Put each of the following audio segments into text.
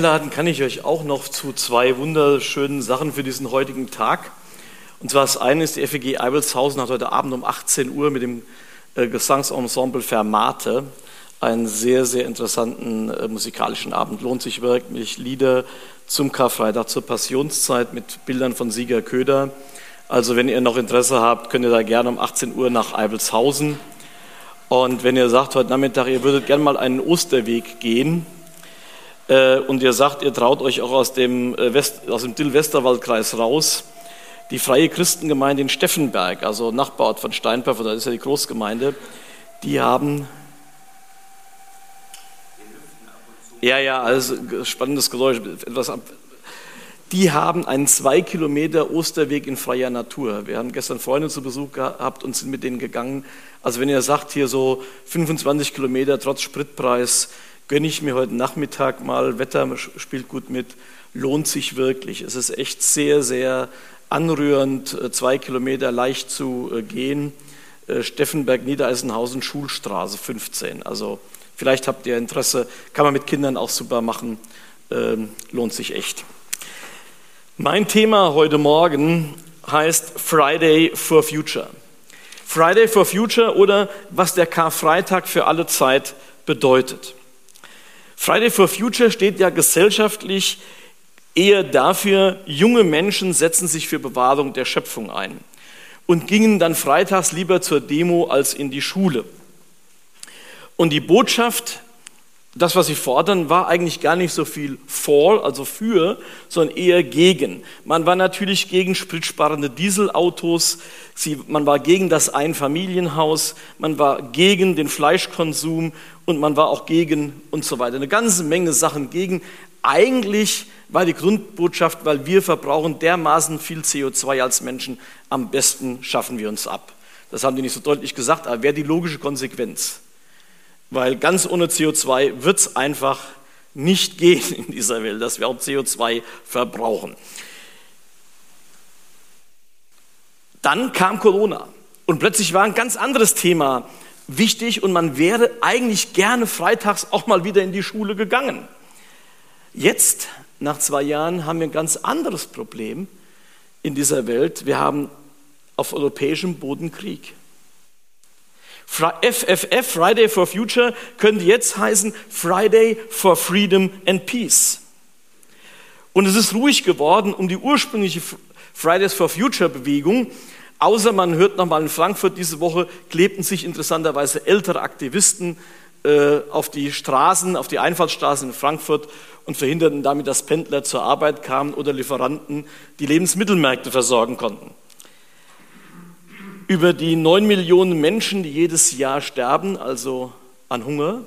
Einladen kann ich euch auch noch zu zwei wunderschönen Sachen für diesen heutigen Tag. Und zwar das eine ist, die FEG Eivelshausen hat heute Abend um 18 Uhr mit dem äh, Gesangsensemble Fermate einen sehr, sehr interessanten äh, musikalischen Abend. Lohnt sich wirklich Lieder zum Karfreitag, zur Passionszeit mit Bildern von Sieger Köder. Also wenn ihr noch Interesse habt, könnt ihr da gerne um 18 Uhr nach Eivelshausen. Und wenn ihr sagt heute Nachmittag, ihr würdet gerne mal einen Osterweg gehen, und ihr sagt, ihr traut euch auch aus dem, äh, West, aus dem Dill-Westerwald-Kreis raus, die Freie Christengemeinde in Steffenberg, also Nachbarort von Steinperf, da ist ja die Großgemeinde, die haben. Ja, ja, also spannendes Geräusch, etwas ab. Die haben einen zwei Kilometer Osterweg in freier Natur. Wir haben gestern Freunde zu Besuch gehabt und sind mit denen gegangen. Also wenn ihr sagt, hier so 25 Kilometer trotz Spritpreis, gönne ich mir heute Nachmittag mal, Wetter spielt gut mit, lohnt sich wirklich. Es ist echt sehr, sehr anrührend, äh, zwei Kilometer leicht zu äh, gehen. Äh, Steffenberg, Niedereisenhausen, Schulstraße 15. Also vielleicht habt ihr Interesse, kann man mit Kindern auch super machen, ähm, lohnt sich echt. Mein Thema heute Morgen heißt Friday for Future. Friday for Future oder was der Karfreitag für alle Zeit bedeutet. Friday for Future steht ja gesellschaftlich eher dafür, junge Menschen setzen sich für Bewahrung der Schöpfung ein und gingen dann freitags lieber zur Demo als in die Schule. Und die Botschaft, das, was sie fordern, war eigentlich gar nicht so viel for, also für, sondern eher gegen. Man war natürlich gegen spritsparende Dieselautos, man war gegen das Einfamilienhaus, man war gegen den Fleischkonsum und man war auch gegen und so weiter. Eine ganze Menge Sachen gegen. Eigentlich war die Grundbotschaft, weil wir verbrauchen dermaßen viel CO2 als Menschen, am besten schaffen wir uns ab. Das haben die nicht so deutlich gesagt, aber wäre die logische Konsequenz. Weil ganz ohne CO2 wird es einfach nicht gehen in dieser Welt, dass wir auch CO2 verbrauchen. Dann kam Corona und plötzlich war ein ganz anderes Thema wichtig und man wäre eigentlich gerne freitags auch mal wieder in die Schule gegangen. Jetzt, nach zwei Jahren, haben wir ein ganz anderes Problem in dieser Welt. Wir haben auf europäischem Boden Krieg. FFF, Friday for Future, könnte jetzt heißen Friday for Freedom and Peace. Und es ist ruhig geworden um die ursprüngliche Fridays for Future Bewegung, Außer man hört nochmal in Frankfurt diese Woche, klebten sich interessanterweise ältere Aktivisten äh, auf die Straßen, auf die Einfallsstraßen in Frankfurt und verhinderten damit, dass Pendler zur Arbeit kamen oder Lieferanten die Lebensmittelmärkte versorgen konnten. Über die neun Millionen Menschen, die jedes Jahr sterben, also an Hunger,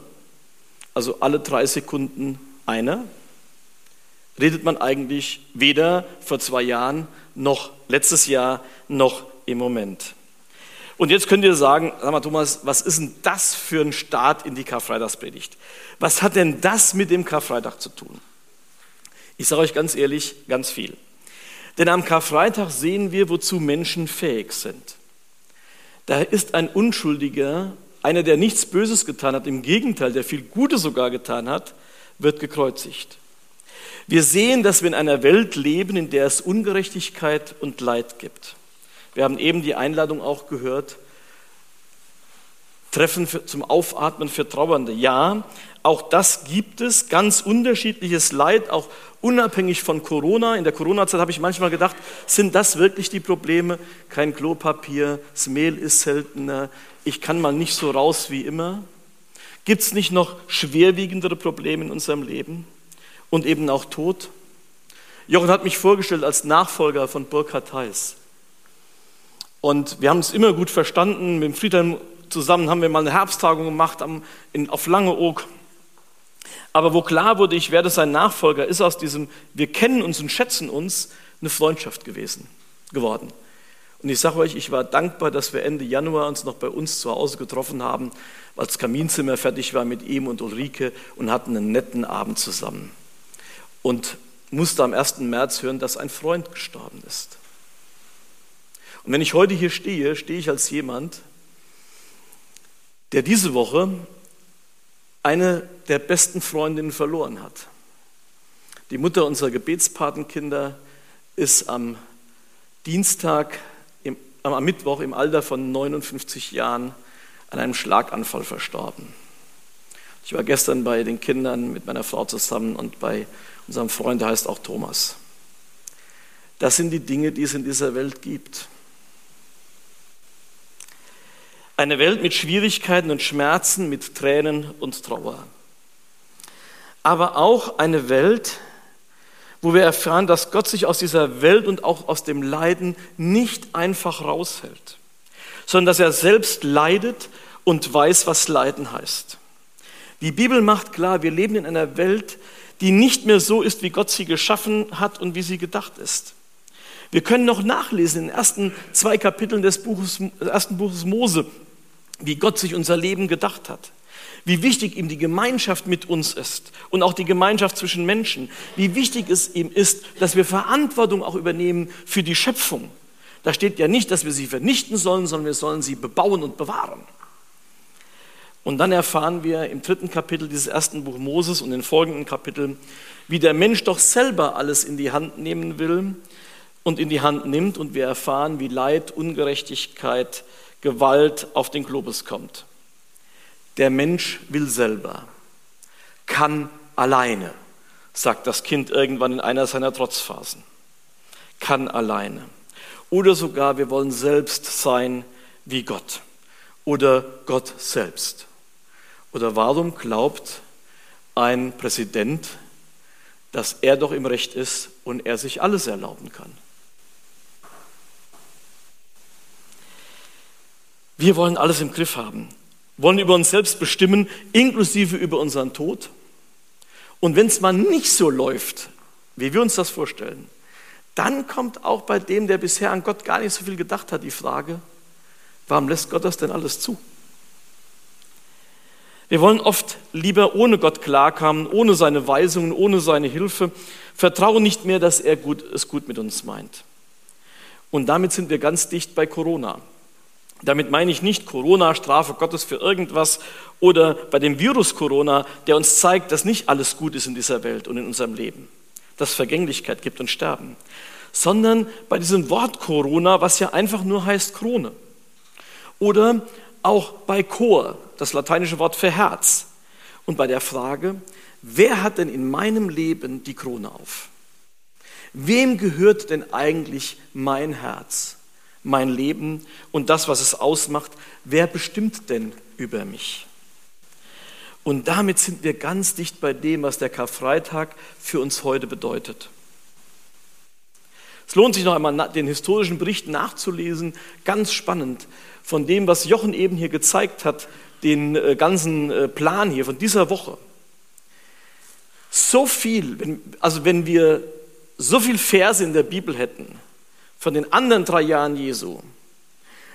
also alle drei Sekunden einer, redet man eigentlich weder vor zwei Jahren noch letztes Jahr noch im Moment. Und jetzt könnt ihr sagen, sag mal Thomas, was ist denn das für ein Start in die Karfreitagspredigt? Was hat denn das mit dem Karfreitag zu tun? Ich sage euch ganz ehrlich, ganz viel. Denn am Karfreitag sehen wir, wozu Menschen fähig sind. Da ist ein Unschuldiger, einer, der nichts Böses getan hat, im Gegenteil, der viel Gutes sogar getan hat, wird gekreuzigt. Wir sehen, dass wir in einer Welt leben, in der es Ungerechtigkeit und Leid gibt. Wir haben eben die Einladung auch gehört. Treffen für, zum Aufatmen für Trauernde. Ja, auch das gibt es, ganz unterschiedliches Leid, auch unabhängig von Corona. In der Corona-Zeit habe ich manchmal gedacht, sind das wirklich die Probleme? Kein Klopapier, das Mehl ist seltener, ich kann mal nicht so raus wie immer. Gibt es nicht noch schwerwiegendere Probleme in unserem Leben? Und eben auch Tod? Jochen hat mich vorgestellt als Nachfolger von Burkhard Heiß. Und wir haben es immer gut verstanden. Mit Friedhelm zusammen haben wir mal eine Herbsttagung gemacht am, in, auf Langeoog. Aber wo klar wurde, ich werde sein Nachfolger, ist aus diesem Wir kennen uns und schätzen uns eine Freundschaft gewesen, geworden. Und ich sage euch, ich war dankbar, dass wir Ende Januar uns noch bei uns zu Hause getroffen haben, als das Kaminzimmer fertig war mit ihm und Ulrike und hatten einen netten Abend zusammen. Und musste am 1. März hören, dass ein Freund gestorben ist. Und wenn ich heute hier stehe, stehe ich als jemand, der diese Woche eine der besten Freundinnen verloren hat. Die Mutter unserer Gebetspatenkinder ist am Dienstag, im, am Mittwoch im Alter von 59 Jahren an einem Schlaganfall verstorben. Ich war gestern bei den Kindern mit meiner Frau zusammen und bei unserem Freund, der heißt auch Thomas. Das sind die Dinge, die es in dieser Welt gibt. Eine Welt mit Schwierigkeiten und Schmerzen, mit Tränen und Trauer. Aber auch eine Welt, wo wir erfahren, dass Gott sich aus dieser Welt und auch aus dem Leiden nicht einfach raushält, sondern dass er selbst leidet und weiß, was Leiden heißt. Die Bibel macht klar, wir leben in einer Welt, die nicht mehr so ist, wie Gott sie geschaffen hat und wie sie gedacht ist. Wir können noch nachlesen in den ersten zwei Kapiteln des, Buches, des ersten Buches Mose, wie Gott sich unser Leben gedacht hat. Wie wichtig ihm die Gemeinschaft mit uns ist und auch die Gemeinschaft zwischen Menschen. Wie wichtig es ihm ist, dass wir Verantwortung auch übernehmen für die Schöpfung. Da steht ja nicht, dass wir sie vernichten sollen, sondern wir sollen sie bebauen und bewahren. Und dann erfahren wir im dritten Kapitel dieses ersten Buch Moses und in folgenden Kapiteln, wie der Mensch doch selber alles in die Hand nehmen will und in die Hand nimmt und wir erfahren, wie Leid, Ungerechtigkeit, Gewalt auf den Globus kommt. Der Mensch will selber, kann alleine, sagt das Kind irgendwann in einer seiner Trotzphasen. Kann alleine. Oder sogar, wir wollen selbst sein wie Gott oder Gott selbst. Oder warum glaubt ein Präsident, dass er doch im Recht ist und er sich alles erlauben kann? Wir wollen alles im Griff haben, wollen über uns selbst bestimmen, inklusive über unseren Tod. Und wenn es mal nicht so läuft, wie wir uns das vorstellen, dann kommt auch bei dem, der bisher an Gott gar nicht so viel gedacht hat, die Frage, warum lässt Gott das denn alles zu? Wir wollen oft lieber ohne Gott klarkommen, ohne seine Weisungen, ohne seine Hilfe, vertrauen nicht mehr, dass er gut, es gut mit uns meint. Und damit sind wir ganz dicht bei Corona. Damit meine ich nicht Corona, Strafe Gottes für irgendwas oder bei dem Virus Corona, der uns zeigt, dass nicht alles gut ist in dieser Welt und in unserem Leben, dass Vergänglichkeit gibt und Sterben, sondern bei diesem Wort Corona, was ja einfach nur heißt Krone. Oder auch bei Chor, das lateinische Wort für Herz. Und bei der Frage, wer hat denn in meinem Leben die Krone auf? Wem gehört denn eigentlich mein Herz? Mein Leben und das, was es ausmacht. Wer bestimmt denn über mich? Und damit sind wir ganz dicht bei dem, was der Karfreitag für uns heute bedeutet. Es lohnt sich noch einmal, den historischen Bericht nachzulesen, ganz spannend, von dem, was Jochen eben hier gezeigt hat, den äh, ganzen äh, Plan hier von dieser Woche. So viel, also wenn wir so viel Verse in der Bibel hätten, von den anderen drei Jahren Jesu,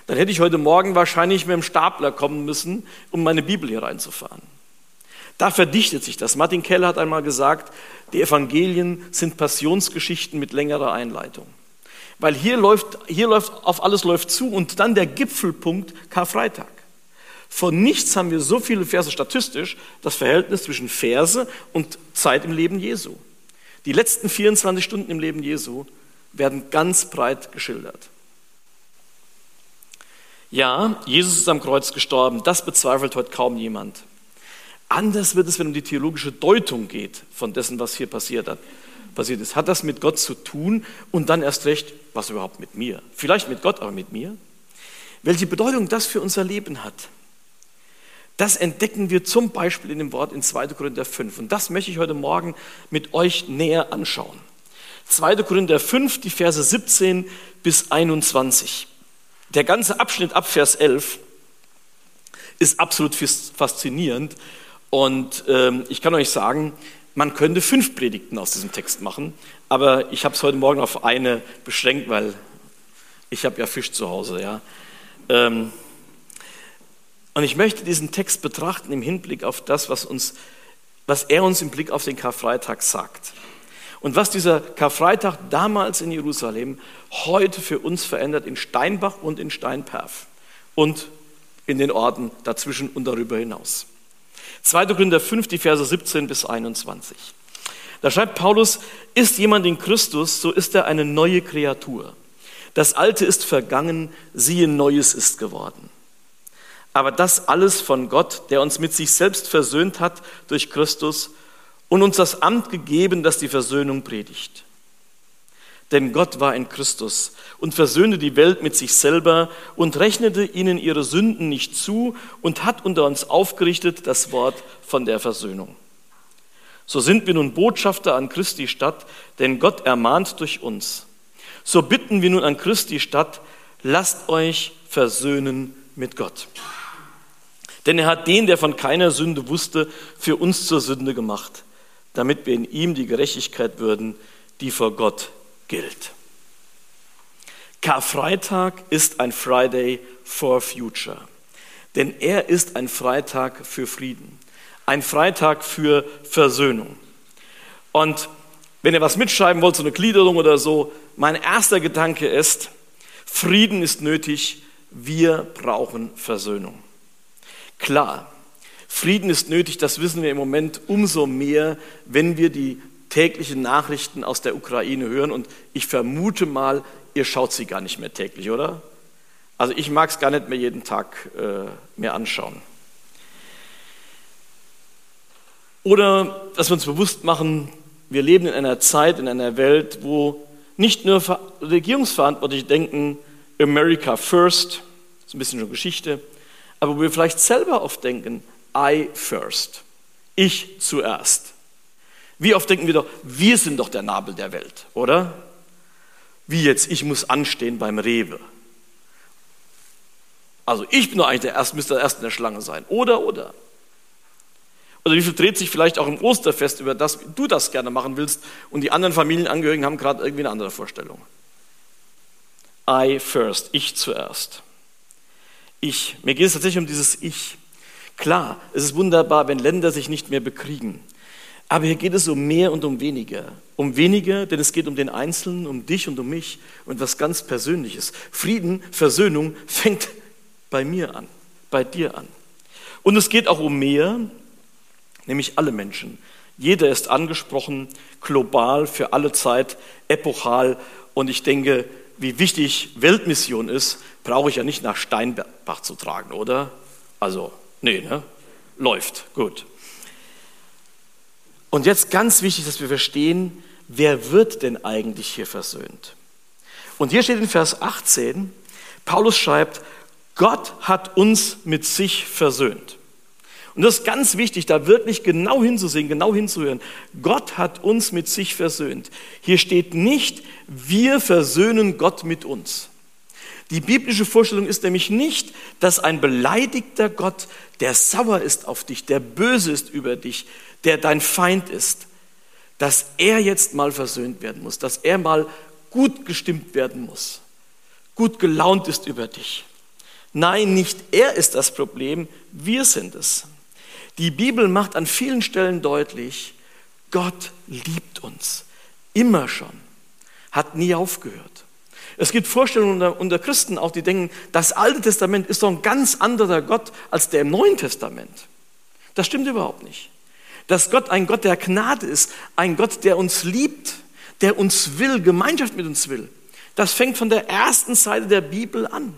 dann hätte ich heute Morgen wahrscheinlich mit dem Stapler kommen müssen, um meine Bibel hier reinzufahren. Da verdichtet sich das. Martin Keller hat einmal gesagt, die Evangelien sind Passionsgeschichten mit längerer Einleitung. Weil hier läuft, hier läuft, auf alles läuft zu und dann der Gipfelpunkt Karfreitag. Von nichts haben wir so viele Verse statistisch, das Verhältnis zwischen Verse und Zeit im Leben Jesu. Die letzten 24 Stunden im Leben Jesu werden ganz breit geschildert. Ja, Jesus ist am Kreuz gestorben, das bezweifelt heute kaum jemand. Anders wird es, wenn um die theologische Deutung geht von dessen, was hier passiert hat. Passiert ist. Hat das mit Gott zu tun und dann erst recht, was überhaupt mit mir? Vielleicht mit Gott, aber mit mir? Welche Bedeutung das für unser Leben hat, das entdecken wir zum Beispiel in dem Wort in 2. Korinther 5. Und das möchte ich heute Morgen mit euch näher anschauen. 2. Korinther 5, die Verse 17 bis 21. Der ganze Abschnitt ab Vers 11 ist absolut faszinierend und ähm, ich kann euch sagen, man könnte fünf Predigten aus diesem Text machen, aber ich habe es heute Morgen auf eine beschränkt, weil ich habe ja Fisch zu Hause. Ja. Ähm, und ich möchte diesen Text betrachten im Hinblick auf das, was, uns, was er uns im Blick auf den Karfreitag sagt. Und was dieser Karfreitag damals in Jerusalem heute für uns verändert in Steinbach und in Steinperf und in den Orten dazwischen und darüber hinaus. 2. Korinther 5, die Verse 17 bis 21. Da schreibt Paulus, ist jemand in Christus, so ist er eine neue Kreatur. Das Alte ist vergangen, siehe, Neues ist geworden. Aber das alles von Gott, der uns mit sich selbst versöhnt hat durch Christus und uns das Amt gegeben, das die Versöhnung predigt. Denn Gott war in Christus und versöhnte die Welt mit sich selber und rechnete ihnen ihre Sünden nicht zu und hat unter uns aufgerichtet das Wort von der Versöhnung. So sind wir nun Botschafter an Christi Stadt, denn Gott ermahnt durch uns. So bitten wir nun an Christi Stadt, lasst euch versöhnen mit Gott. Denn er hat den, der von keiner Sünde wusste, für uns zur Sünde gemacht, damit wir in ihm die Gerechtigkeit würden, die vor Gott gilt. Karfreitag ist ein Friday for Future, denn er ist ein Freitag für Frieden, ein Freitag für Versöhnung. Und wenn ihr was mitschreiben wollt, so eine Gliederung oder so, mein erster Gedanke ist, Frieden ist nötig, wir brauchen Versöhnung. Klar, Frieden ist nötig, das wissen wir im Moment umso mehr, wenn wir die täglichen Nachrichten aus der Ukraine hören. Und ich vermute mal, ihr schaut sie gar nicht mehr täglich, oder? Also ich mag es gar nicht mehr jeden Tag äh, mehr anschauen. Oder dass wir uns bewusst machen, wir leben in einer Zeit, in einer Welt, wo nicht nur Regierungsverantwortliche denken, America first, das ist ein bisschen schon Geschichte, aber wo wir vielleicht selber oft denken, I first, ich zuerst. Wie oft denken wir doch, wir sind doch der Nabel der Welt, oder? Wie jetzt, ich muss anstehen beim Rewe. Also ich bin doch eigentlich der Erste, müsste der Erste in der Schlange sein. Oder, oder. Oder wie viel dreht sich vielleicht auch im Osterfest über das, wie du das gerne machen willst und die anderen Familienangehörigen haben gerade irgendwie eine andere Vorstellung. I first, ich zuerst. Ich. Mir geht es tatsächlich um dieses Ich. Klar, es ist wunderbar, wenn Länder sich nicht mehr bekriegen. Aber hier geht es um mehr und um weniger. Um weniger, denn es geht um den Einzelnen, um dich und um mich und was ganz Persönliches. Frieden, Versöhnung fängt bei mir an, bei dir an. Und es geht auch um mehr, nämlich alle Menschen. Jeder ist angesprochen, global, für alle Zeit, epochal. Und ich denke, wie wichtig Weltmission ist, brauche ich ja nicht nach Steinbach zu tragen, oder? Also, nee, ne? Läuft, gut. Und jetzt ganz wichtig, dass wir verstehen, wer wird denn eigentlich hier versöhnt? Und hier steht in Vers 18, Paulus schreibt, Gott hat uns mit sich versöhnt. Und das ist ganz wichtig, da wirklich genau hinzusehen, genau hinzuhören. Gott hat uns mit sich versöhnt. Hier steht nicht, wir versöhnen Gott mit uns. Die biblische Vorstellung ist nämlich nicht, dass ein beleidigter Gott, der sauer ist auf dich, der böse ist über dich, der dein Feind ist, dass er jetzt mal versöhnt werden muss, dass er mal gut gestimmt werden muss, gut gelaunt ist über dich. Nein, nicht er ist das Problem, wir sind es. Die Bibel macht an vielen Stellen deutlich, Gott liebt uns, immer schon, hat nie aufgehört. Es gibt Vorstellungen unter, unter, Christen auch, die denken, das Alte Testament ist doch ein ganz anderer Gott als der im Neuen Testament. Das stimmt überhaupt nicht dass Gott ein Gott der Gnade ist, ein Gott, der uns liebt, der uns will, Gemeinschaft mit uns will. Das fängt von der ersten Seite der Bibel an.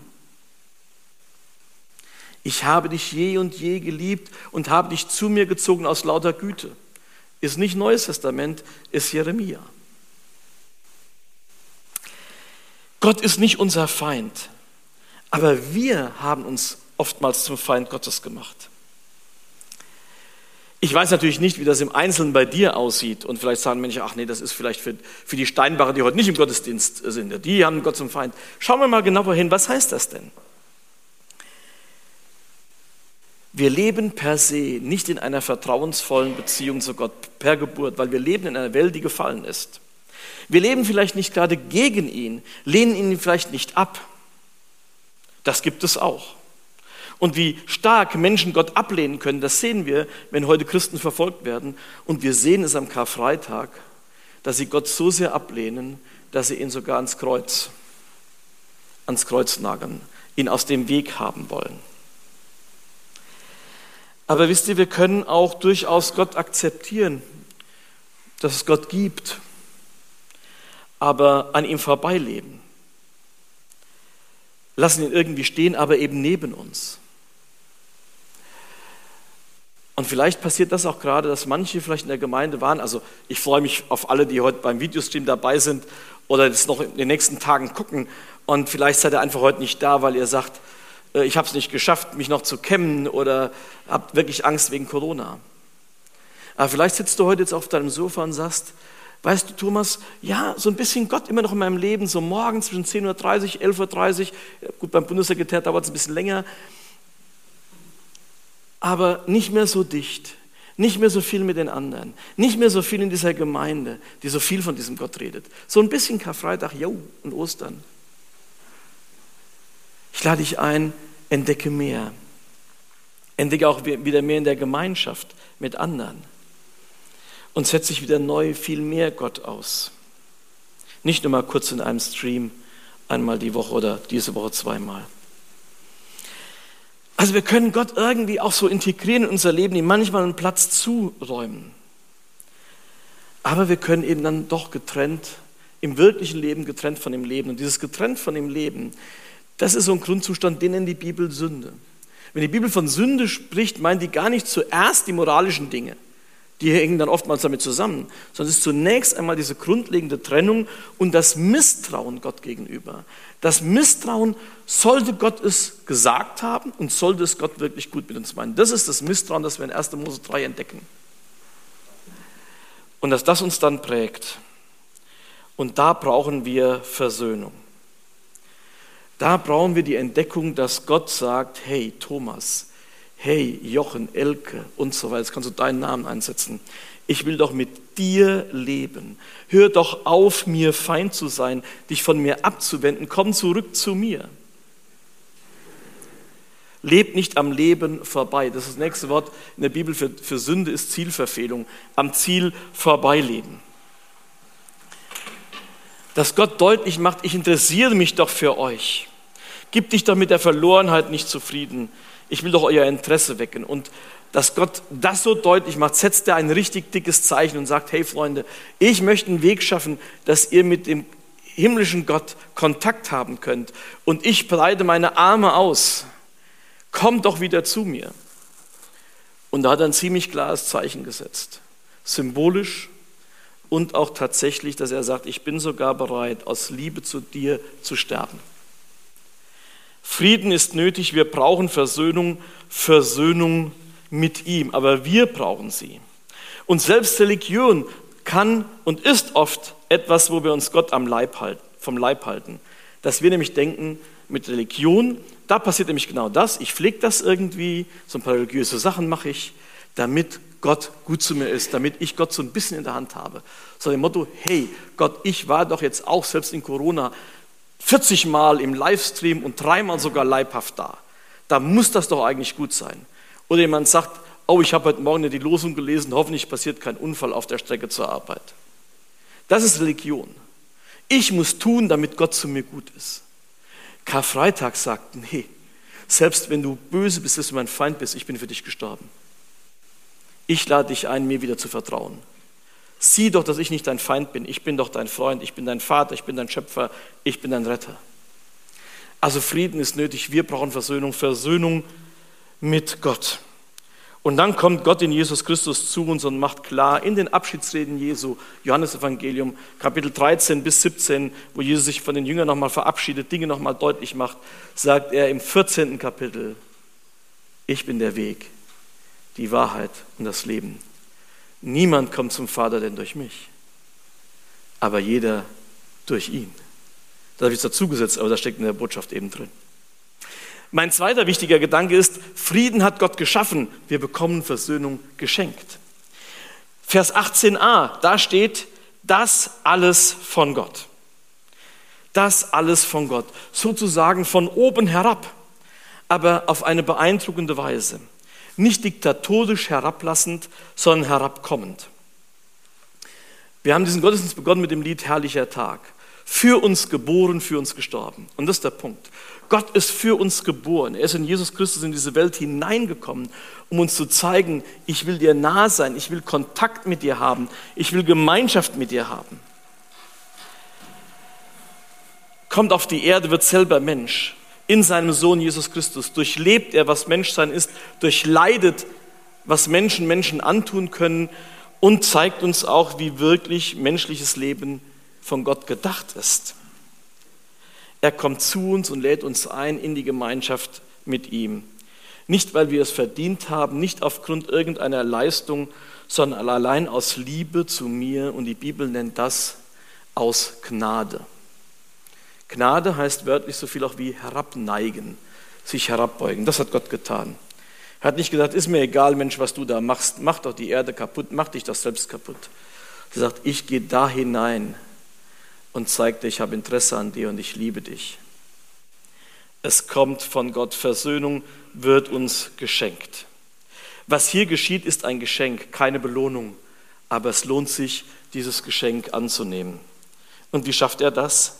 Ich habe dich je und je geliebt und habe dich zu mir gezogen aus lauter Güte. Ist nicht Neues Testament, ist Jeremia. Gott ist nicht unser Feind, aber wir haben uns oftmals zum Feind Gottes gemacht. Ich weiß natürlich nicht, wie das im Einzelnen bei dir aussieht. Und vielleicht sagen Menschen, ach nee, das ist vielleicht für, für die Steinbacher, die heute nicht im Gottesdienst sind. Die haben Gott zum Feind. Schauen wir mal genauer hin, was heißt das denn? Wir leben per se nicht in einer vertrauensvollen Beziehung zu Gott per Geburt, weil wir leben in einer Welt, die gefallen ist. Wir leben vielleicht nicht gerade gegen ihn, lehnen ihn vielleicht nicht ab. Das gibt es auch. Und wie stark Menschen Gott ablehnen können, das sehen wir, wenn heute Christen verfolgt werden. Und wir sehen es am Karfreitag, dass sie Gott so sehr ablehnen, dass sie ihn sogar ans Kreuz, ans Kreuz nageln, ihn aus dem Weg haben wollen. Aber wisst ihr, wir können auch durchaus Gott akzeptieren. dass es Gott gibt, aber an ihm vorbeileben. Lassen ihn irgendwie stehen, aber eben neben uns. Und vielleicht passiert das auch gerade, dass manche vielleicht in der Gemeinde waren. Also ich freue mich auf alle, die heute beim Videostream dabei sind oder das noch in den nächsten Tagen gucken. Und vielleicht seid ihr einfach heute nicht da, weil ihr sagt, äh, ich habe es nicht geschafft, mich noch zu kämmen oder habt wirklich Angst wegen Corona. Aber vielleicht sitzt du heute jetzt auf deinem Sofa und sagst, weißt du, Thomas, ja, so ein bisschen Gott immer noch in meinem Leben, so morgens zwischen 10.30 Uhr, 11.30 Uhr, gut, beim Bundessekretär dauert es ein bisschen länger, aber nicht mehr so dicht, nicht mehr so viel mit den anderen, nicht mehr so viel in dieser Gemeinde, die so viel von diesem Gott redet. So ein bisschen Karfreitag, jo, und Ostern. Ich lade dich ein, entdecke mehr. Entdecke auch wieder mehr in der Gemeinschaft mit anderen. Und setze dich wieder neu viel mehr Gott aus. Nicht nur mal kurz in einem Stream, einmal die Woche oder diese Woche zweimal. Also wir können Gott irgendwie auch so integrieren in unser Leben, ihm manchmal einen Platz zuräumen. Aber wir können eben dann doch getrennt, im wirklichen Leben getrennt von dem Leben. Und dieses getrennt von dem Leben, das ist so ein Grundzustand, den nennt die Bibel Sünde. Wenn die Bibel von Sünde spricht, meint die gar nicht zuerst die moralischen Dinge. Die hängen dann oftmals damit zusammen, sondern es ist zunächst einmal diese grundlegende Trennung und das Misstrauen Gott gegenüber. Das Misstrauen, sollte Gott es gesagt haben und sollte es Gott wirklich gut mit uns meinen. Das ist das Misstrauen, das wir in 1. Mose 3 entdecken. Und dass das uns dann prägt. Und da brauchen wir Versöhnung. Da brauchen wir die Entdeckung, dass Gott sagt, hey Thomas, hey Jochen, Elke und so weiter, jetzt kannst du deinen Namen einsetzen ich will doch mit dir leben. Hör doch auf, mir Feind zu sein, dich von mir abzuwenden. Komm zurück zu mir. Leb nicht am Leben vorbei. Das, ist das nächste Wort in der Bibel für, für Sünde ist Zielverfehlung. Am Ziel vorbeileben. Dass Gott deutlich macht, ich interessiere mich doch für euch. Gib dich doch mit der Verlorenheit nicht zufrieden. Ich will doch euer Interesse wecken. Und dass Gott das so deutlich macht, setzt er ein richtig dickes Zeichen und sagt, hey Freunde, ich möchte einen Weg schaffen, dass ihr mit dem himmlischen Gott Kontakt haben könnt. Und ich breite meine Arme aus. Kommt doch wieder zu mir. Und da hat er ein ziemlich klares Zeichen gesetzt. Symbolisch und auch tatsächlich, dass er sagt, ich bin sogar bereit, aus Liebe zu dir zu sterben. Frieden ist nötig, wir brauchen Versöhnung, Versöhnung mit ihm, aber wir brauchen sie. Und selbst Religion kann und ist oft etwas, wo wir uns Gott am Leib halten, vom Leib halten. Dass wir nämlich denken, mit Religion, da passiert nämlich genau das. Ich pflege das irgendwie, so ein paar religiöse Sachen mache ich, damit Gott gut zu mir ist, damit ich Gott so ein bisschen in der Hand habe. So dem Motto, hey Gott, ich war doch jetzt auch selbst in Corona 40 Mal im Livestream und dreimal sogar leibhaft da. Da muss das doch eigentlich gut sein. Oder jemand sagt, oh, ich habe heute Morgen die Losung gelesen, hoffentlich passiert kein Unfall auf der Strecke zur Arbeit. Das ist Religion. Ich muss tun, damit Gott zu mir gut ist. Karfreitag sagt, nee, selbst wenn du böse bist, dass du mein Feind bist, ich bin für dich gestorben. Ich lade dich ein, mir wieder zu vertrauen. Sieh doch, dass ich nicht dein Feind bin. Ich bin doch dein Freund, ich bin dein Vater, ich bin dein Schöpfer, ich bin dein Retter. Also Frieden ist nötig, wir brauchen Versöhnung. Versöhnung mit Gott. Und dann kommt Gott in Jesus Christus zu uns und macht klar in den Abschiedsreden Jesu, Johannes Evangelium, Kapitel 13 bis 17, wo Jesus sich von den Jüngern nochmal verabschiedet, Dinge nochmal deutlich macht, sagt er im 14. Kapitel, ich bin der Weg, die Wahrheit und das Leben. Niemand kommt zum Vater denn durch mich, aber jeder durch ihn. Da habe ich es dazugesetzt, aber da steckt in der Botschaft eben drin. Mein zweiter wichtiger Gedanke ist, Frieden hat Gott geschaffen, wir bekommen Versöhnung geschenkt. Vers 18a, da steht, das alles von Gott. Das alles von Gott, sozusagen von oben herab, aber auf eine beeindruckende Weise. Nicht diktatorisch herablassend, sondern herabkommend. Wir haben diesen Gottesdienst begonnen mit dem Lied Herrlicher Tag. Für uns geboren, für uns gestorben. Und das ist der Punkt. Gott ist für uns geboren. Er ist in Jesus Christus in diese Welt hineingekommen, um uns zu zeigen, ich will dir nah sein, ich will Kontakt mit dir haben, ich will Gemeinschaft mit dir haben. Kommt auf die Erde, wird selber Mensch. In seinem Sohn Jesus Christus durchlebt er, was Menschsein ist, durchleidet, was Menschen Menschen antun können und zeigt uns auch, wie wirklich menschliches Leben von Gott gedacht ist. Er kommt zu uns und lädt uns ein in die Gemeinschaft mit ihm. Nicht, weil wir es verdient haben, nicht aufgrund irgendeiner Leistung, sondern allein aus Liebe zu mir. Und die Bibel nennt das aus Gnade. Gnade heißt wörtlich so viel auch wie herabneigen, sich herabbeugen. Das hat Gott getan. Er hat nicht gesagt, ist mir egal, Mensch, was du da machst, mach doch die Erde kaputt, mach dich doch selbst kaputt. Er sagt, ich gehe da hinein, und zeigt dir, ich habe Interesse an dir und ich liebe dich. Es kommt von Gott. Versöhnung wird uns geschenkt. Was hier geschieht, ist ein Geschenk, keine Belohnung. Aber es lohnt sich, dieses Geschenk anzunehmen. Und wie schafft er das?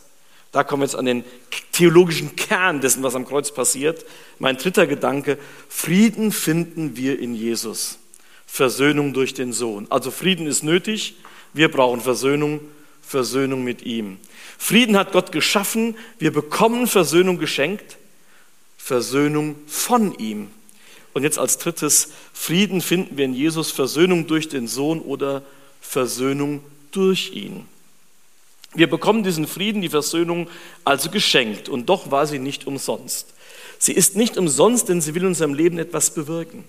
Da kommen wir jetzt an den theologischen Kern dessen, was am Kreuz passiert. Mein dritter Gedanke, Frieden finden wir in Jesus. Versöhnung durch den Sohn. Also Frieden ist nötig, wir brauchen Versöhnung Versöhnung mit ihm. Frieden hat Gott geschaffen, wir bekommen Versöhnung geschenkt, Versöhnung von ihm. Und jetzt als drittes, Frieden finden wir in Jesus, Versöhnung durch den Sohn oder Versöhnung durch ihn. Wir bekommen diesen Frieden, die Versöhnung also geschenkt und doch war sie nicht umsonst. Sie ist nicht umsonst, denn sie will in unserem Leben etwas bewirken.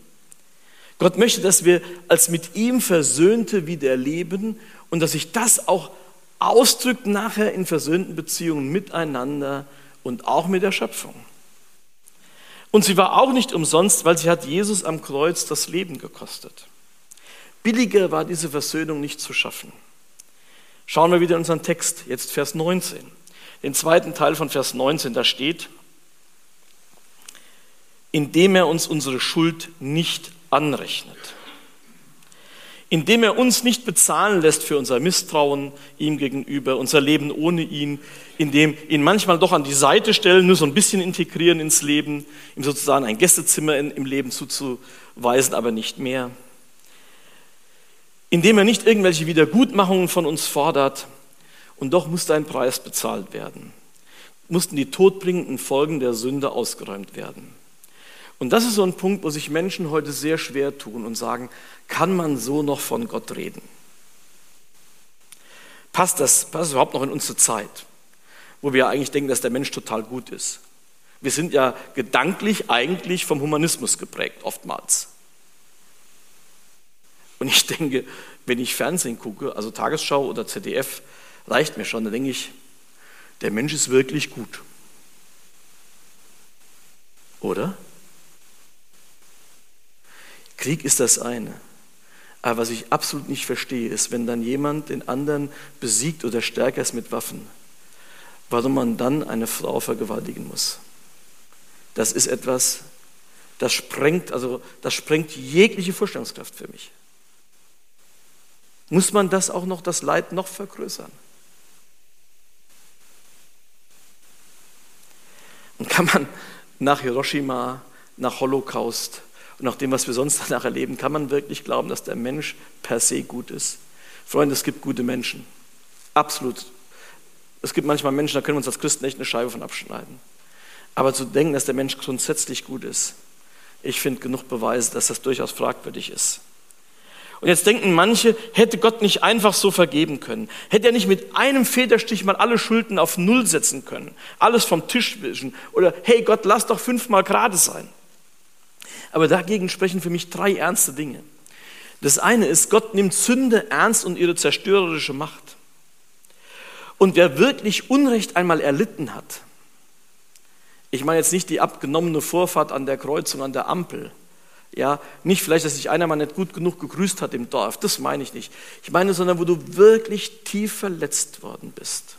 Gott möchte, dass wir als mit ihm Versöhnte wieder leben und dass sich das auch ausdrückt nachher in versöhnten Beziehungen miteinander und auch mit der Schöpfung. Und sie war auch nicht umsonst, weil sie hat Jesus am Kreuz das Leben gekostet. Billiger war diese Versöhnung nicht zu schaffen. Schauen wir wieder in unseren Text, jetzt Vers 19. Den zweiten Teil von Vers 19, da steht, indem er uns unsere Schuld nicht anrechnet indem er uns nicht bezahlen lässt für unser Misstrauen ihm gegenüber, unser Leben ohne ihn, indem ihn manchmal doch an die Seite stellen, nur so ein bisschen integrieren ins Leben, ihm sozusagen ein Gästezimmer im Leben zuzuweisen, aber nicht mehr. Indem er nicht irgendwelche Wiedergutmachungen von uns fordert, und doch musste ein Preis bezahlt werden, mussten die todbringenden Folgen der Sünde ausgeräumt werden. Und das ist so ein Punkt, wo sich Menschen heute sehr schwer tun und sagen, kann man so noch von Gott reden? Passt das, passt das überhaupt noch in unsere Zeit, wo wir eigentlich denken, dass der Mensch total gut ist? Wir sind ja gedanklich eigentlich vom Humanismus geprägt, oftmals. Und ich denke, wenn ich Fernsehen gucke, also Tagesschau oder ZDF, reicht mir schon, dann denke ich, der Mensch ist wirklich gut. Oder? Krieg ist das eine. Aber was ich absolut nicht verstehe, ist, wenn dann jemand den anderen besiegt oder stärker ist mit Waffen, warum man dann eine Frau vergewaltigen muss. Das ist etwas, das sprengt, also das sprengt jegliche Vorstellungskraft für mich. Muss man das auch noch, das Leid noch vergrößern? Und kann man nach Hiroshima, nach Holocaust, und nach dem, was wir sonst danach erleben, kann man wirklich glauben, dass der Mensch per se gut ist. Freunde, es gibt gute Menschen. Absolut. Es gibt manchmal Menschen, da können wir uns als Christen echt eine Scheibe von abschneiden. Aber zu denken, dass der Mensch grundsätzlich gut ist, ich finde genug Beweise, dass das durchaus fragwürdig ist. Und jetzt denken manche, hätte Gott nicht einfach so vergeben können. Hätte er nicht mit einem Federstich mal alle Schulden auf Null setzen können. Alles vom Tisch wischen. Oder, hey Gott, lass doch fünfmal gerade sein. Aber dagegen sprechen für mich drei ernste Dinge. Das eine ist, Gott nimmt Sünde ernst und ihre zerstörerische Macht. Und wer wirklich Unrecht einmal erlitten hat, ich meine jetzt nicht die abgenommene Vorfahrt an der Kreuzung, an der Ampel, ja, nicht vielleicht, dass sich einer mal nicht gut genug gegrüßt hat im Dorf, das meine ich nicht. Ich meine, sondern wo du wirklich tief verletzt worden bist.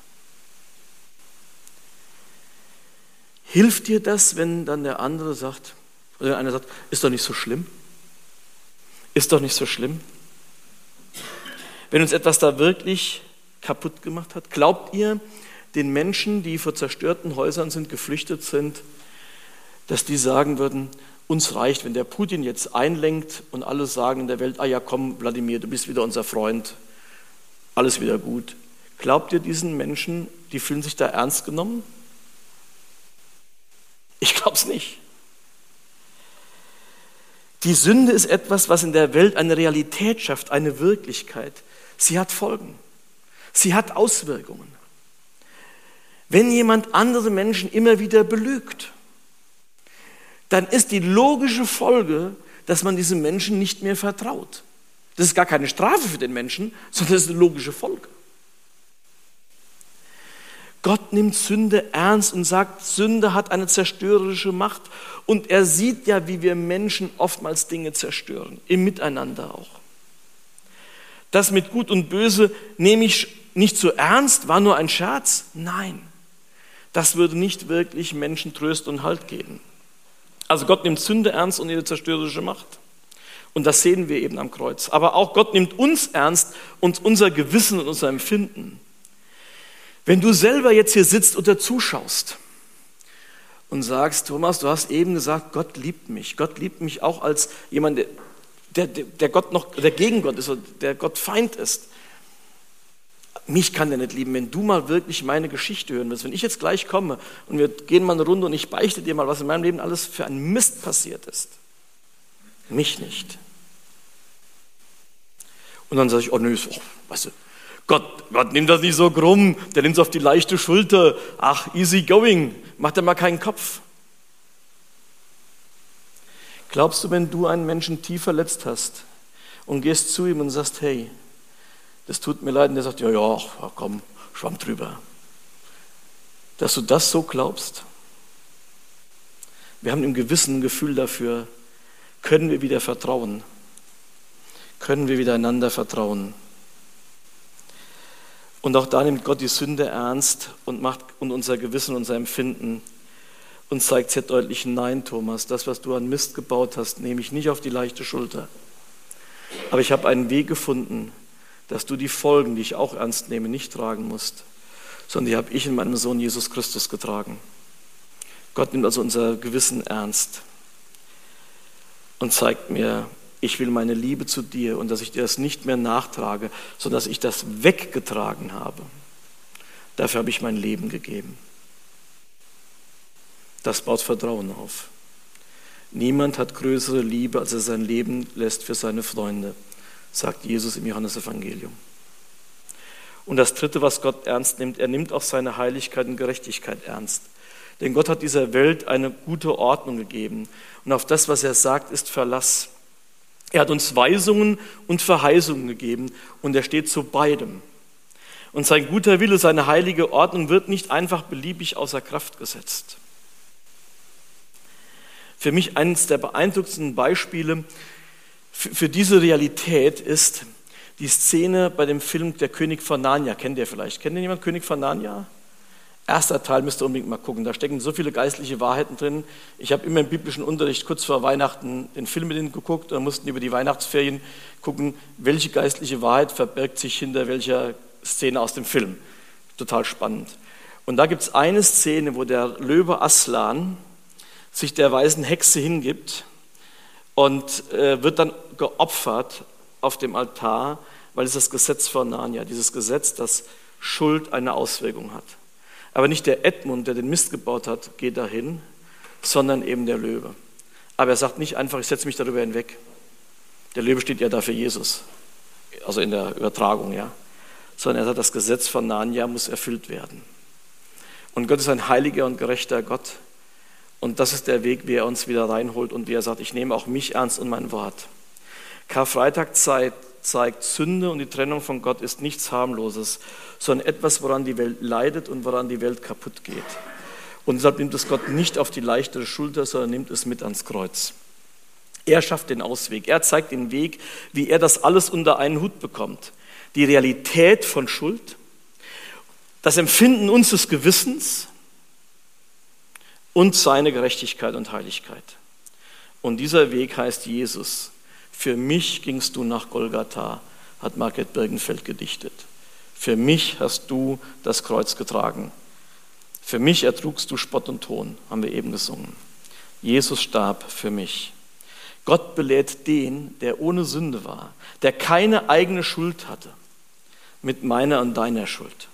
Hilft dir das, wenn dann der andere sagt, oder einer sagt, ist doch nicht so schlimm. Ist doch nicht so schlimm. Wenn uns etwas da wirklich kaputt gemacht hat, glaubt ihr, den Menschen, die vor zerstörten Häusern sind, geflüchtet sind, dass die sagen würden, uns reicht, wenn der Putin jetzt einlenkt und alle sagen in der Welt, ah ja, komm, Wladimir, du bist wieder unser Freund, alles wieder gut. Glaubt ihr diesen Menschen, die fühlen sich da ernst genommen? Ich glaube es nicht. Die Sünde ist etwas, was in der Welt eine Realität schafft, eine Wirklichkeit. Sie hat Folgen. Sie hat Auswirkungen. Wenn jemand andere Menschen immer wieder belügt, dann ist die logische Folge, dass man diesem Menschen nicht mehr vertraut. Das ist gar keine Strafe für den Menschen, sondern das ist eine logische Folge. Gott nimmt Sünde ernst und sagt, Sünde hat eine zerstörerische Macht. Und er sieht ja, wie wir Menschen oftmals Dinge zerstören, im Miteinander auch. Das mit Gut und Böse nehme ich nicht so ernst, war nur ein Scherz. Nein, das würde nicht wirklich Menschen Tröst und Halt geben. Also Gott nimmt Sünde ernst und ihre zerstörerische Macht. Und das sehen wir eben am Kreuz. Aber auch Gott nimmt uns ernst und unser Gewissen und unser Empfinden. Wenn du selber jetzt hier sitzt und zuschaust und sagst, Thomas, du hast eben gesagt, Gott liebt mich. Gott liebt mich auch als jemand, der, der, der Gott noch, der gegen Gott ist, der Gott Feind ist. Mich kann der nicht lieben, wenn du mal wirklich meine Geschichte hören willst. Wenn ich jetzt gleich komme und wir gehen mal eine Runde und ich beichte dir mal, was in meinem Leben alles für ein Mist passiert ist. Mich nicht. Und dann sage ich, oh nö, oh, weißt du, Gott, Gott nimmt das nicht so krumm, der nimmt es auf die leichte Schulter. Ach, easy going, macht er mal keinen Kopf. Glaubst du, wenn du einen Menschen tief verletzt hast und gehst zu ihm und sagst, hey, das tut mir leid, und der sagt, ja, ja, komm, schwamm drüber. Dass du das so glaubst? Wir haben im Gewissen ein Gefühl dafür, können wir wieder vertrauen? Können wir wieder einander vertrauen? Und auch da nimmt Gott die Sünde ernst und macht und unser Gewissen, unser Empfinden und zeigt sehr deutlich, nein, Thomas, das, was du an Mist gebaut hast, nehme ich nicht auf die leichte Schulter. Aber ich habe einen Weg gefunden, dass du die Folgen, die ich auch ernst nehme, nicht tragen musst, sondern die habe ich in meinem Sohn Jesus Christus getragen. Gott nimmt also unser Gewissen ernst und zeigt mir, ich will meine Liebe zu dir und dass ich dir das nicht mehr nachtrage, sondern dass ich das weggetragen habe. Dafür habe ich mein Leben gegeben. Das baut Vertrauen auf. Niemand hat größere Liebe, als er sein Leben lässt für seine Freunde, sagt Jesus im Johannesevangelium. Und das Dritte, was Gott ernst nimmt, er nimmt auch seine Heiligkeit und Gerechtigkeit ernst. Denn Gott hat dieser Welt eine gute Ordnung gegeben. Und auf das, was er sagt, ist Verlass. Er hat uns Weisungen und Verheißungen gegeben und er steht zu beidem. Und sein guter Wille, seine heilige Ordnung wird nicht einfach beliebig außer Kraft gesetzt. Für mich eines der beeindruckendsten Beispiele für diese Realität ist die Szene bei dem Film Der König von Narnia. Kennt ihr vielleicht? Kennt ihr jemand König von Narnia? Erster Teil müsst ihr unbedingt mal gucken. Da stecken so viele geistliche Wahrheiten drin. Ich habe immer im biblischen Unterricht kurz vor Weihnachten den Film mit denen geguckt und mussten über die Weihnachtsferien gucken, welche geistliche Wahrheit verbirgt sich hinter welcher Szene aus dem Film. Total spannend. Und da gibt es eine Szene, wo der Löwe Aslan sich der weißen Hexe hingibt und äh, wird dann geopfert auf dem Altar, weil es das Gesetz von Narnia, dieses Gesetz, das Schuld eine Auswirkung hat. Aber nicht der Edmund, der den Mist gebaut hat, geht dahin, sondern eben der Löwe. Aber er sagt nicht einfach, ich setze mich darüber hinweg. Der Löwe steht ja da für Jesus, also in der Übertragung, ja. Sondern er sagt, das Gesetz von Narnia muss erfüllt werden. Und Gott ist ein heiliger und gerechter Gott. Und das ist der Weg, wie er uns wieder reinholt und wie er sagt, ich nehme auch mich ernst und mein Wort. Karfreitag zeigt, zeigt, Sünde und die Trennung von Gott ist nichts harmloses, sondern etwas, woran die Welt leidet und woran die Welt kaputt geht. Und deshalb nimmt es Gott nicht auf die leichtere Schulter, sondern nimmt es mit ans Kreuz. Er schafft den Ausweg. Er zeigt den Weg, wie er das alles unter einen Hut bekommt. Die Realität von Schuld, das Empfinden unseres Gewissens und seine Gerechtigkeit und Heiligkeit. Und dieser Weg heißt Jesus. Für mich gingst du nach Golgatha, hat Margret Birgenfeld gedichtet. Für mich hast du das Kreuz getragen. Für mich ertrugst du Spott und Ton, haben wir eben gesungen. Jesus starb für mich. Gott belädt den, der ohne Sünde war, der keine eigene Schuld hatte, mit meiner und deiner Schuld.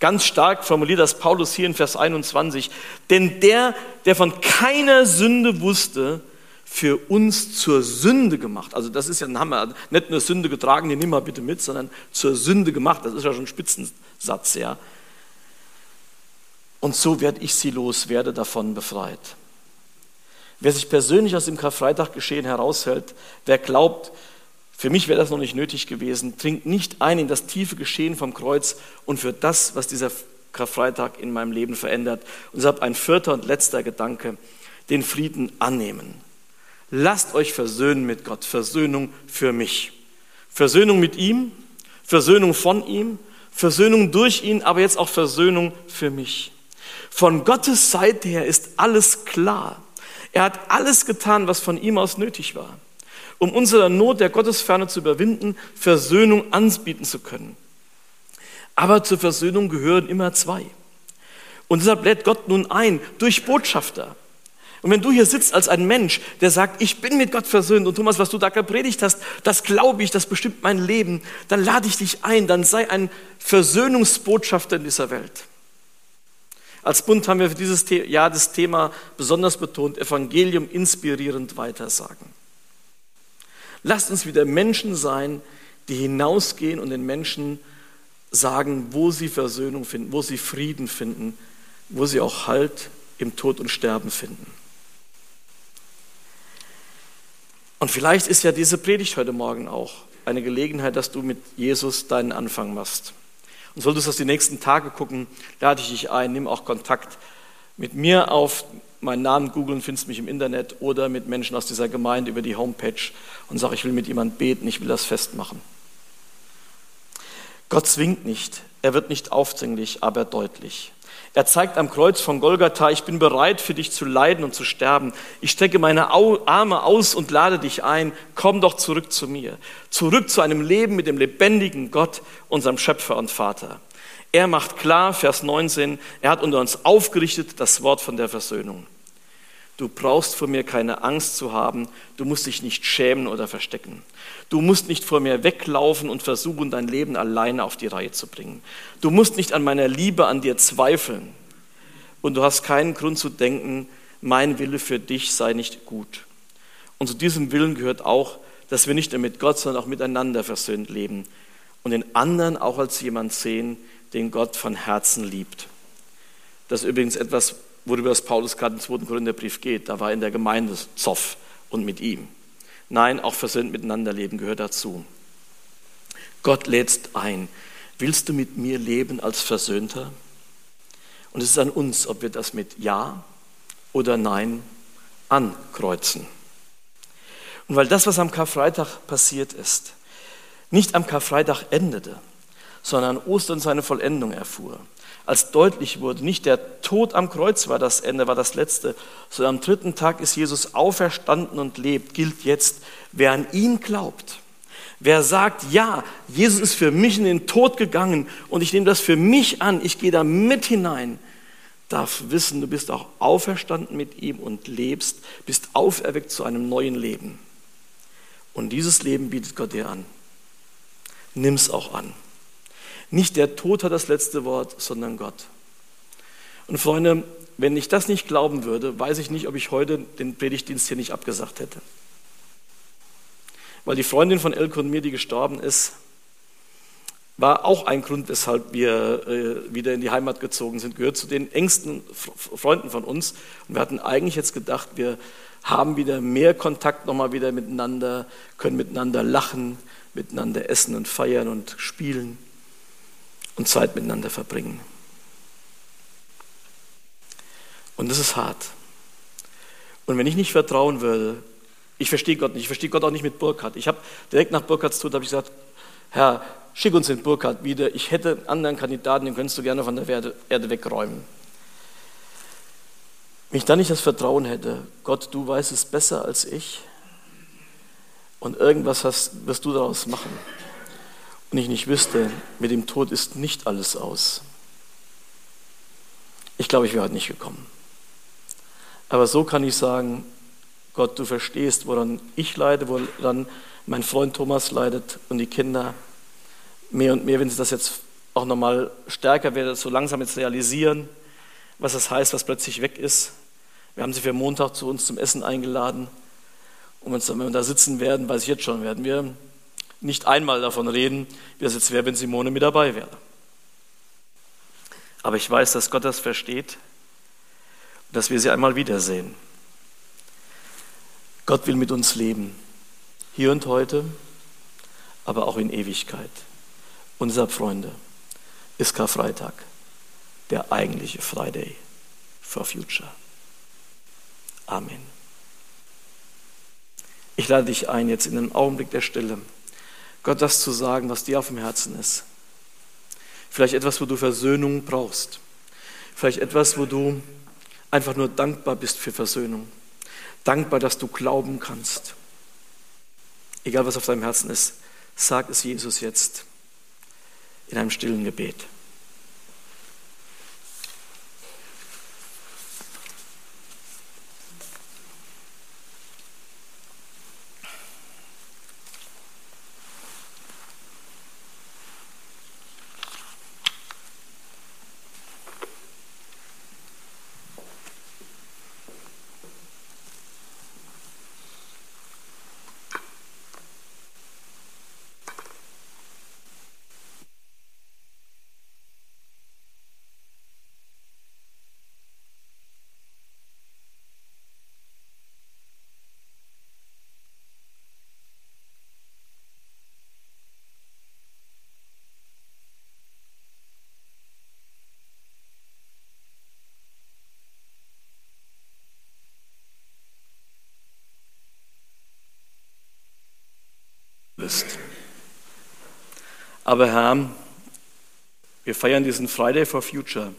Ganz stark formuliert das Paulus hier in Vers 21. Denn der, der von keiner Sünde wusste, für uns zur Sünde gemacht. Also das ist ja ein Hammer. Nicht nur Sünde getragen, die nimm mal bitte mit, sondern zur Sünde gemacht. Das ist ja schon ein Spitzensatz, ja. Und so werde ich sie los, werde davon befreit. Wer sich persönlich aus dem Karfreitag-Geschehen heraushält, wer glaubt, für mich wäre das noch nicht nötig gewesen, dringt nicht ein in das tiefe Geschehen vom Kreuz und für das, was dieser Karfreitag in meinem Leben verändert. Und deshalb ein vierter und letzter Gedanke, den Frieden annehmen. Lasst euch versöhnen mit Gott, Versöhnung für mich. Versöhnung mit ihm, Versöhnung von ihm, Versöhnung durch ihn, aber jetzt auch Versöhnung für mich. Von Gottes Seite her ist alles klar. Er hat alles getan, was von ihm aus nötig war, um unsere Not der Gottesferne zu überwinden, Versöhnung anbieten zu können. Aber zur Versöhnung gehören immer zwei. Und deshalb lädt Gott nun ein durch Botschafter. Und wenn du hier sitzt als ein Mensch, der sagt, ich bin mit Gott versöhnt und Thomas, was du da gepredigt hast, das glaube ich, das bestimmt mein Leben, dann lade ich dich ein, dann sei ein Versöhnungsbotschafter in dieser Welt. Als Bund haben wir für dieses Jahr das Thema besonders betont, Evangelium inspirierend weitersagen. Lasst uns wieder Menschen sein, die hinausgehen und den Menschen sagen, wo sie Versöhnung finden, wo sie Frieden finden, wo sie auch Halt im Tod und Sterben finden. Und vielleicht ist ja diese Predigt heute Morgen auch eine Gelegenheit, dass du mit Jesus deinen Anfang machst. Und solltest du das die nächsten Tage gucken, lade ich dich ein, nimm auch Kontakt mit mir auf, meinen Namen googeln, findest mich im Internet oder mit Menschen aus dieser Gemeinde über die Homepage und sag, ich will mit jemand beten, ich will das festmachen. Gott zwingt nicht, er wird nicht aufdringlich, aber deutlich. Er zeigt am Kreuz von Golgatha, ich bin bereit für dich zu leiden und zu sterben. Ich strecke meine Arme aus und lade dich ein, komm doch zurück zu mir. Zurück zu einem Leben mit dem lebendigen Gott, unserem Schöpfer und Vater. Er macht klar, Vers 19, er hat unter uns aufgerichtet das Wort von der Versöhnung. Du brauchst vor mir keine Angst zu haben, du musst dich nicht schämen oder verstecken. Du musst nicht vor mir weglaufen und versuchen, dein Leben alleine auf die Reihe zu bringen. Du musst nicht an meiner Liebe an dir zweifeln. Und du hast keinen Grund zu denken, mein Wille für dich sei nicht gut. Und zu diesem Willen gehört auch, dass wir nicht nur mit Gott, sondern auch miteinander versöhnt leben und den anderen auch als jemand sehen, den Gott von Herzen liebt. Das ist übrigens etwas, worüber es Paulus gerade im zweiten Korintherbrief geht. Da war in der Gemeinde Zoff und mit ihm. Nein, auch versöhnt miteinander leben gehört dazu. Gott lädst ein. Willst du mit mir leben als Versöhnter? Und es ist an uns, ob wir das mit Ja oder Nein ankreuzen. Und weil das, was am Karfreitag passiert ist, nicht am Karfreitag endete, sondern Ostern seine Vollendung erfuhr, als deutlich wurde, nicht der Tod am Kreuz war das Ende, war das Letzte, sondern am dritten Tag ist Jesus auferstanden und lebt, gilt jetzt, wer an ihn glaubt. Wer sagt, ja, Jesus ist für mich in den Tod gegangen und ich nehme das für mich an, ich gehe da mit hinein, darf wissen, du bist auch auferstanden mit ihm und lebst, bist auferweckt zu einem neuen Leben. Und dieses Leben bietet Gott dir an. Nimm es auch an. Nicht der Tod hat das letzte Wort, sondern Gott. Und Freunde, wenn ich das nicht glauben würde, weiß ich nicht, ob ich heute den Predigtdienst hier nicht abgesagt hätte. Weil die Freundin von Elke und mir, die gestorben ist, war auch ein Grund, weshalb wir äh, wieder in die Heimat gezogen sind, gehört zu den engsten Freunden von uns. Und wir hatten eigentlich jetzt gedacht, wir haben wieder mehr Kontakt nochmal wieder miteinander, können miteinander lachen, miteinander essen und feiern und spielen und Zeit miteinander verbringen. Und das ist hart. Und wenn ich nicht vertrauen würde, ich verstehe Gott nicht, ich verstehe Gott auch nicht mit Burkhardt. Ich habe direkt nach Burkhardts Tod ich gesagt, Herr, schick uns den Burkhardt wieder. Ich hätte einen anderen Kandidaten, den könntest du gerne von der Erde wegräumen. Wenn ich dann nicht das Vertrauen hätte, Gott, du weißt es besser als ich und irgendwas hast, wirst du daraus machen und ich nicht wüsste, mit dem Tod ist nicht alles aus. Ich glaube, ich wäre heute nicht gekommen. Aber so kann ich sagen, Gott, du verstehst, woran ich leide, woran mein Freund Thomas leidet und die Kinder. Mehr und mehr, wenn sie das jetzt auch nochmal stärker werden, so langsam jetzt realisieren, was das heißt, was plötzlich weg ist. Wir haben sie für Montag zu uns zum Essen eingeladen. Und wenn wir da sitzen werden, weiß ich jetzt schon, werden wir nicht einmal davon reden, wie es jetzt wäre, wenn Simone mit dabei wäre. Aber ich weiß, dass Gott das versteht und dass wir sie einmal wiedersehen. Gott will mit uns leben, hier und heute, aber auch in Ewigkeit. Unser Freunde ist Karfreitag, der eigentliche Friday for Future. Amen. Ich lade dich ein, jetzt in einem Augenblick der Stille, Gott das zu sagen, was dir auf dem Herzen ist. Vielleicht etwas, wo du Versöhnung brauchst. Vielleicht etwas, wo du einfach nur dankbar bist für Versöhnung. Dankbar, dass du glauben kannst. Egal was auf deinem Herzen ist, sag es Jesus jetzt in einem stillen Gebet. bist. Aber Herr, wir feiern diesen Friday for Future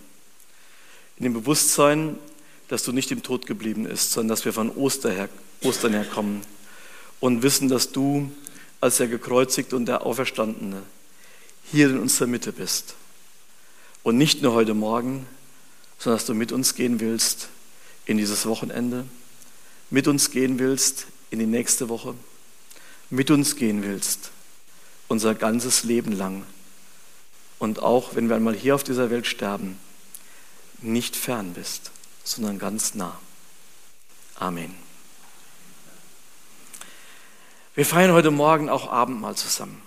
in dem Bewusstsein, dass du nicht im Tod geblieben bist, sondern dass wir von Oster her, Ostern herkommen und wissen, dass du als der Gekreuzigte und der Auferstandene hier in unserer Mitte bist. Und nicht nur heute Morgen, sondern dass du mit uns gehen willst in dieses Wochenende, mit uns gehen willst in die nächste Woche mit uns gehen willst, unser ganzes Leben lang. Und auch wenn wir einmal hier auf dieser Welt sterben, nicht fern bist, sondern ganz nah. Amen. Wir feiern heute Morgen auch Abendmahl zusammen.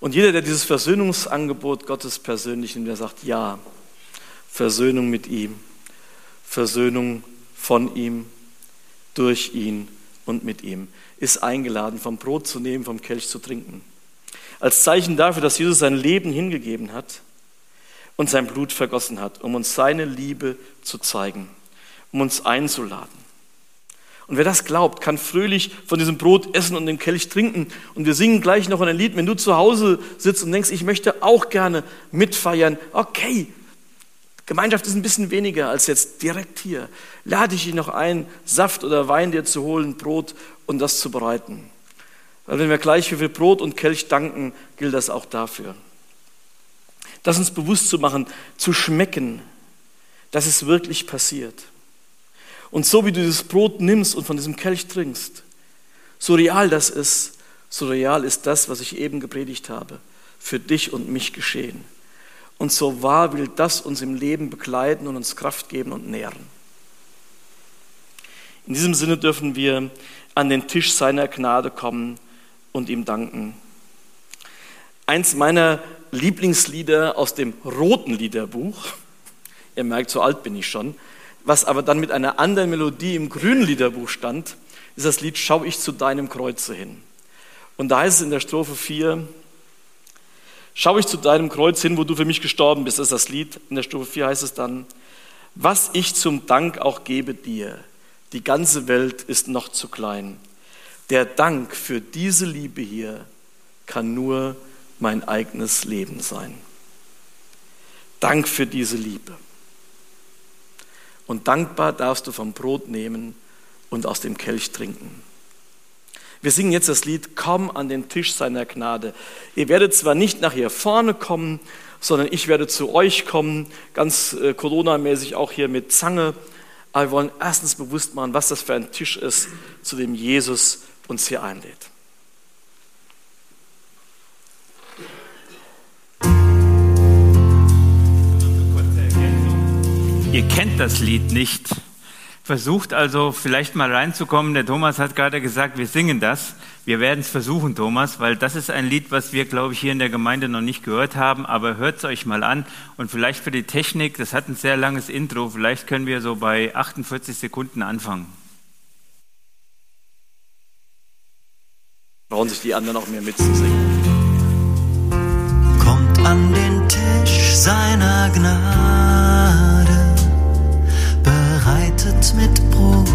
Und jeder, der dieses Versöhnungsangebot Gottes persönlich nimmt, der sagt, ja, Versöhnung mit ihm, Versöhnung von ihm, durch ihn und mit ihm ist eingeladen, vom Brot zu nehmen, vom Kelch zu trinken. Als Zeichen dafür, dass Jesus sein Leben hingegeben hat und sein Blut vergossen hat, um uns seine Liebe zu zeigen, um uns einzuladen. Und wer das glaubt, kann fröhlich von diesem Brot essen und dem Kelch trinken. Und wir singen gleich noch ein Lied. Wenn du zu Hause sitzt und denkst, ich möchte auch gerne mitfeiern, okay, Gemeinschaft ist ein bisschen weniger als jetzt direkt hier. Lade ich dich noch ein, Saft oder Wein dir zu holen, Brot und das zu bereiten. Weil wenn wir gleich für Brot und Kelch danken, gilt das auch dafür. Das uns bewusst zu machen, zu schmecken, dass es wirklich passiert. Und so wie du dieses Brot nimmst und von diesem Kelch trinkst, so real das ist, so real ist das, was ich eben gepredigt habe, für dich und mich geschehen. Und so wahr will das uns im Leben begleiten und uns Kraft geben und nähren. In diesem Sinne dürfen wir an den Tisch seiner Gnade kommen und ihm danken. Eins meiner Lieblingslieder aus dem roten Liederbuch, ihr merkt, so alt bin ich schon, was aber dann mit einer anderen Melodie im grünen Liederbuch stand, ist das Lied Schau ich zu deinem Kreuze hin. Und da heißt es in der Strophe 4, Schau ich zu deinem Kreuz hin, wo du für mich gestorben bist. Das ist das Lied. In der Stufe 4 heißt es dann, was ich zum Dank auch gebe dir, die ganze Welt ist noch zu klein. Der Dank für diese Liebe hier kann nur mein eigenes Leben sein. Dank für diese Liebe. Und dankbar darfst du vom Brot nehmen und aus dem Kelch trinken. Wir singen jetzt das Lied Komm an den Tisch seiner Gnade. Ihr werdet zwar nicht nach hier vorne kommen, sondern ich werde zu euch kommen, ganz äh, Corona-mäßig auch hier mit Zange. Aber wir wollen erstens bewusst machen, was das für ein Tisch ist, zu dem Jesus uns hier einlädt. Ihr kennt das Lied nicht. Versucht also vielleicht mal reinzukommen. Der Thomas hat gerade gesagt, wir singen das. Wir werden es versuchen, Thomas, weil das ist ein Lied, was wir, glaube ich, hier in der Gemeinde noch nicht gehört haben. Aber hört es euch mal an. Und vielleicht für die Technik, das hat ein sehr langes Intro. Vielleicht können wir so bei 48 Sekunden anfangen. Brauchen sich die anderen auch mehr mitzusingen. Kommt an den Tisch seiner Gnade, bereitet mit Brot